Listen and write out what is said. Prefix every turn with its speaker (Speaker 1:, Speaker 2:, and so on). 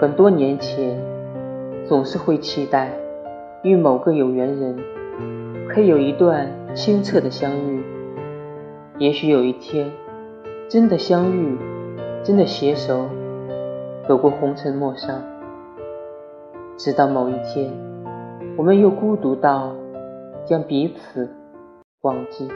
Speaker 1: 很多年前，总是会期待与某个有缘人可以有一段清澈的相遇，也许有一天真的相遇，真的携手走过红尘陌上。直到某一天，我们又孤独到将彼此忘记。